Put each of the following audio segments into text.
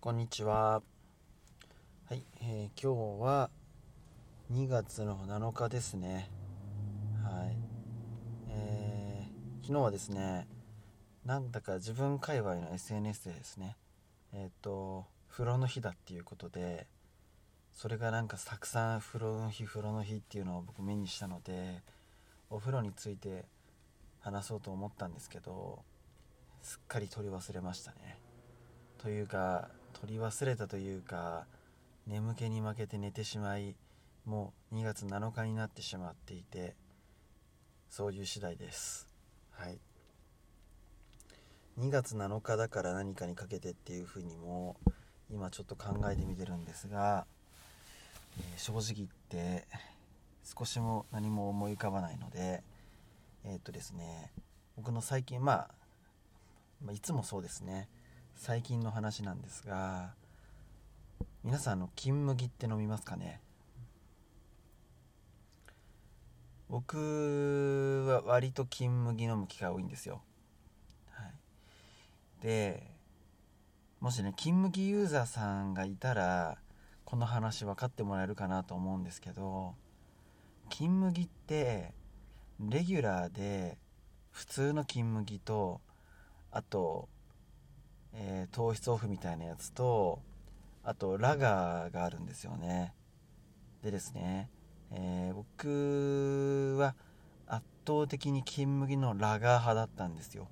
こんにちは。はい、えー、今日は2月の7日ですね。はい。えー、昨日はですね、なんだか自分界隈の SNS でですね、えっ、ー、と、風呂の日だっていうことで、それがなんかたくさん風呂の日、風呂の日っていうのを僕目にしたので、お風呂について話そうと思ったんですけど、すっかり取り忘れましたね。というか取り忘れたというか眠気に負けて寝てしまいもう2月7日になってしまっていてそういう次第です。はい。2月7日だから何かにかけてっていうふうにも今ちょっと考えてみてるんですが、えー、正直言って少しも何も思い浮かばないのでえー、っとですね僕の最近まあ、まあ、いつもそうですね。最近の話なんですが皆さんの金麦って飲みますかね？僕は割と金麦飲む機会多いんですよ、はい、でもしね金麦ユーザーさんがいたらこの話分かってもらえるかなと思うんですけど金麦ってレギュラーで普通の金麦とあとえー、糖質オフみたいなやつとあとラガーがあるんですよね。でですね、えー、僕は圧倒的に金麦のラガー派だったんですよ。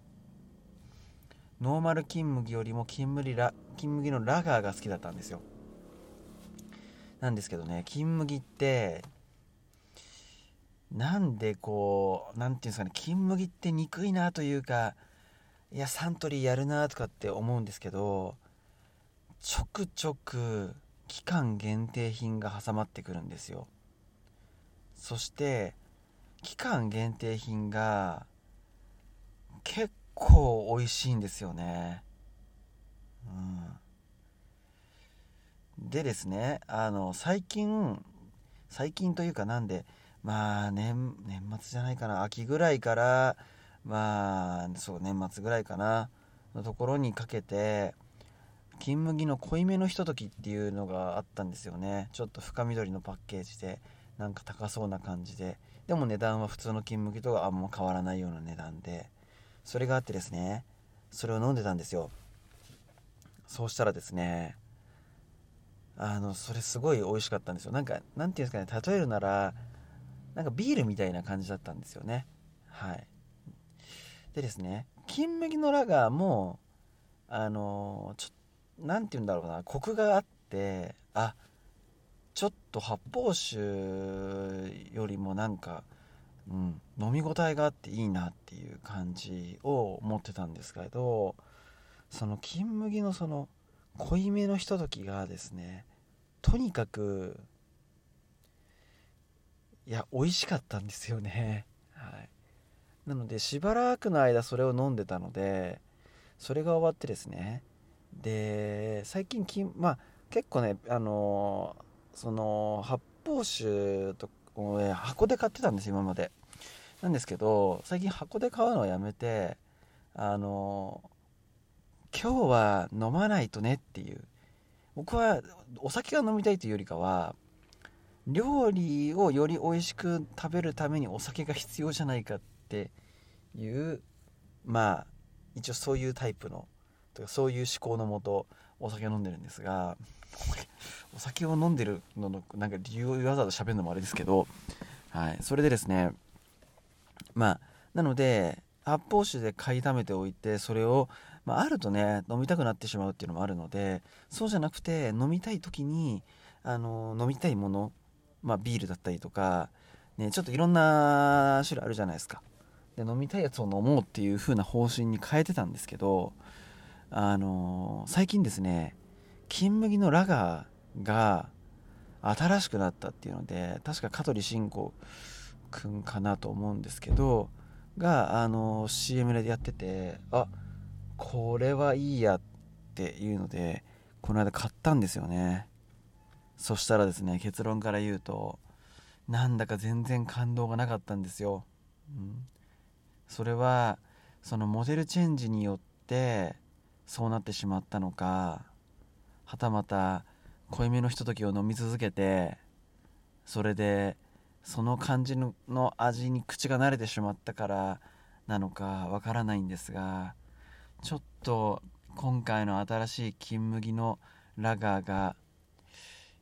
ノーマル金麦よりも金麦ラ金麦のラガーが好きだったんですよ。なんですけどね金麦ってなんでこう何て言うんですかね金麦って憎いなというかいやサントリーやるなとかって思うんですけどちょくちょく期間限定品が挟まってくるんですよ。そして期間限定品が結構美味しいんですよね。うん。でですねあの最近最近というかなんでまあ年年末じゃないかな秋ぐらいからまあそう年末ぐらいかな。のところにかけて金麦の濃いめのひとときっていうのがあったんですよね。ちょっと深緑のパッケージでなんか高そうな感じで。でも値段は普通の金麦とはあんま変わらないような値段で。それがあってですねそれを飲んでたんですよ。そうしたらですねあのそれすごい美味しかったんですよ。なんかなんていうんですかね例えるならなんかビールみたいな感じだったんですよね。はい。でですね金麦のラガーもあのちょ何て言うんだろうなコクがあってあちょっと発泡酒よりもなんか、うん、飲み応えがあっていいなっていう感じを思ってたんですけどその金麦のその濃いめのひとときがですねとにかくいや美味しかったんですよね。はい。なのでしばらくの間それを飲んでたのでそれが終わってですね。で最近きまあ結構ねあのその発泡酒と箱で買ってたんです今まで。なんですけど最近箱で買うのをやめてあの今日は飲まないとねっていう。僕はお酒が飲みたいというよりかは料理をより美味しく食べるためにお酒が必要じゃないかってていうまあ一応そういうタイプのとかそういう思考のもとお酒を飲んでるんですが お酒を飲んでるののなんか理由をわざわざ喋るのもあれですけど、はい、それでですねまあなので発泡酒で買い溜めておいてそれを、まあ、あるとね飲みたくなってしまうっていうのもあるのでそうじゃなくて飲みたい時にあの飲みたいものまあ、ビールだったりとか、ね、ちょっといろんな種類あるじゃないですか。で飲みたいやつを飲もうっていう風な方針に変えてたんですけどあのー、最近ですね金麦のラガーが新しくなったっていうので確か香取慎吾くんかなと思うんですけどが、あのー、CM でやっててあこれはいいやっていうのでこの間買ったんですよね。そしたらですね結論から言うとなんだか全然感動がなかったんですよ、うん、それはそのモデルチェンジによってそうなってしまったのかはたまた濃いめのひとときを飲み続けてそれでその感じの味に口が慣れてしまったからなのかわからないんですがちょっと今回の新しい金麦のラガーが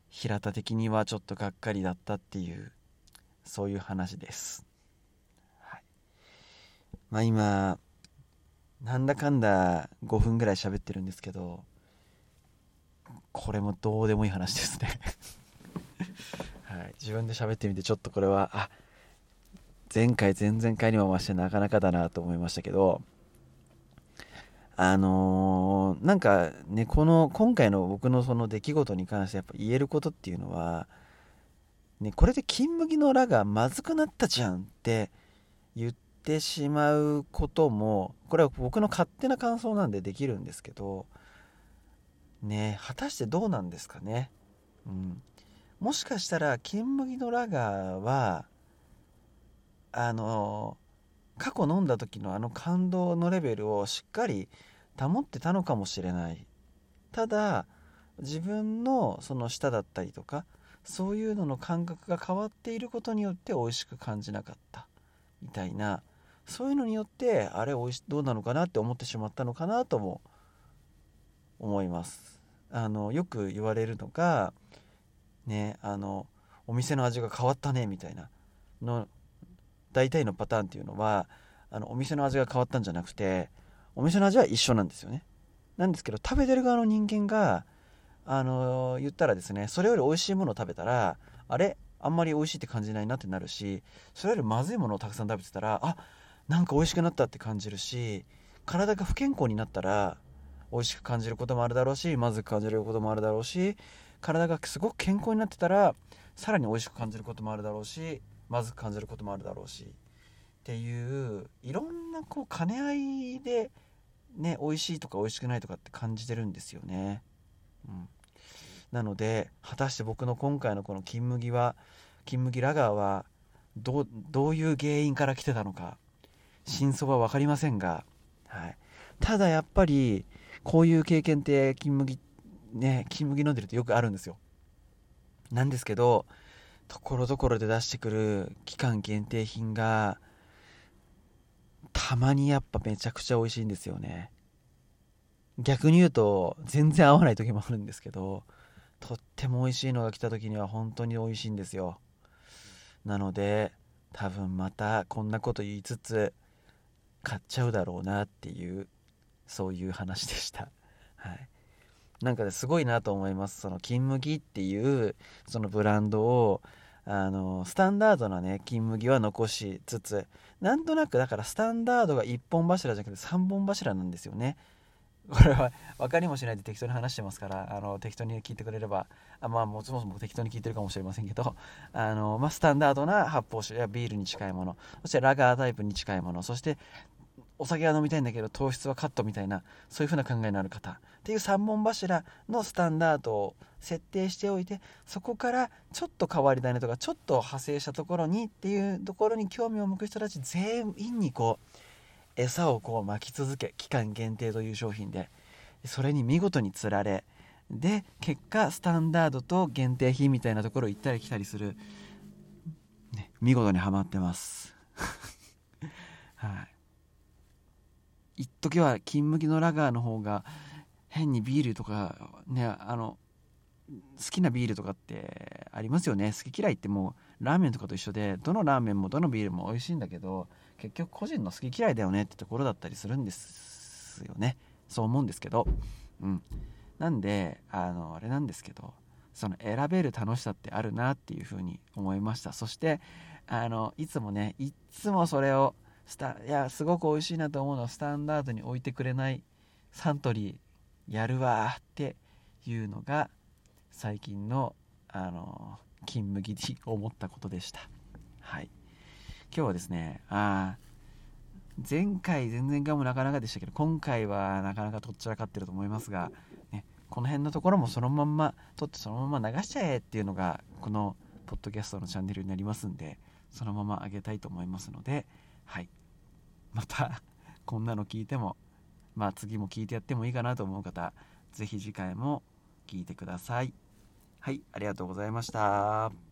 平田的にはちょっとがっかりだったっていうそういう話です、まあ今なんだかんだ5分ぐらい喋ってるんですけどこれもどうでもいい話ですね。はい、自分で喋ってみてちょっとこれはあ前回前々回にも増してなかなかだなと思いましたけどあのー、なんかねこの今回の僕のその出来事に関してやっぱ言えることっていうのは、ね、これで金麦のラがまずくなったじゃんって言ってしまうこともこれは僕の勝手な感想なんでできるんですけどね果たしてどうなんですかね。うん。もしかしたら金麦のラガーはあの過去飲んだ時のあの感動のレベルをしっかり保ってたのかもしれない。ただ自分のその舌だったりとかそういうのの感覚が変わっていることによって美味しく感じなかった。みたいなそういうのによってあれおいしどうなのかなって思ってしまったのかなとも思います。あのよく言われるのがねあのお店の味が変わったねみたいな。の大体のパターンっていうのはあのお店の味が変わったんじゃなくてお店の味は一緒なんですよね。なんですけど食べてる側の人間があの言ったらですねそれより美味しいものを食べたらあれあんまり美味しいって感じないなってなるしそれよりまずいものをたくさん食べてたらあなんか美味しくなったって感じるし体が不健康になったら美味しく感じることもあるだろうしまずく感じることもあるだろうし体がすごく健康になってたらさらに美味しく感じることもあるだろうしまずく感じることもあるだろうしっていういろんなこう兼ね合いでね美味しいとか美味しくないとかって感じてるんですよね。うん、なので果たして僕の今回のこの金麦は金麦ラガーはどういう原因から来てたのか真相は分かりませんが、はい、ただやっぱりこういう経験って金麦ね金麦飲んでるとよくあるんですよ。なんですけどところどころで出してくる期間限定品がたまにやっぱめちゃくちゃ美味しいんですよね。逆に言うと全然合わない時もあるんですけどとっても美味しいのが来た時には本当に美味しいんですよ。なので多分またこんなこと言いつつ買っちゃうだろうなっていうそういう話でした。はい。なんかすごいなと思います。その金麦っていうそのブランドをあのスタンダードなね金麦は残しつつなんとなくだからスタンダードが1本柱じゃなくて3本柱なんですよね。これは分かりもしないで適当に話してますからあの適当に聞いてくれればあまあもそもそも適当に聞いてるかもしれませんけど あの、まあ、スタンダードな発泡酒やビールに近いものそしてラガータイプに近いものそしてお酒は飲みたいんだけど糖質はカットみたいなそういう風な考えのある方っていう3本柱のスタンダードを設定しておいてそこからちょっと変わり種とかちょっと派生したところにっていうところに興味を向く人たち全員にこう餌をこう巻き続け期間限定という商品でそれに見事につられで結果スタンダードと限定品みたいなところ行ったり来たりする、ね、見事にはまってます。はい。一時は金麦のラガーの方が変にビールとかねあの好きなビールとかってありますよね。好き嫌いってもうラーメンとかと一緒でどのラーメンもどのビールも美味しいんだけど結局個人の好き嫌いだよねってところだったりするんですよね。そう思うんですけど。うん。なんであのあれなんですけどその選べる楽しさってあるなっていうふうに思いました。そしてあのいつもねいつもそれをスタいやすごく美味しいなと思うのはスタンダードに置いてくれないサントリーやるわっていうのが最近のあの金麦に思ったことでした。はい。今日はですねあ前回前々回もなかなかでしたけど今回はなかなかとっちらかってると思いますが、ね、この辺のところもそのまんま撮ってそのまま流しちゃえっていうのがこのポッドキャストのチャンネルになりますんでそのまま上げたいと思いますのではい。またこんなの聞いてもまあ次も聞いてやってもいいかなと思う方是非次回も聞いて聞いてください。はいありがとうございました。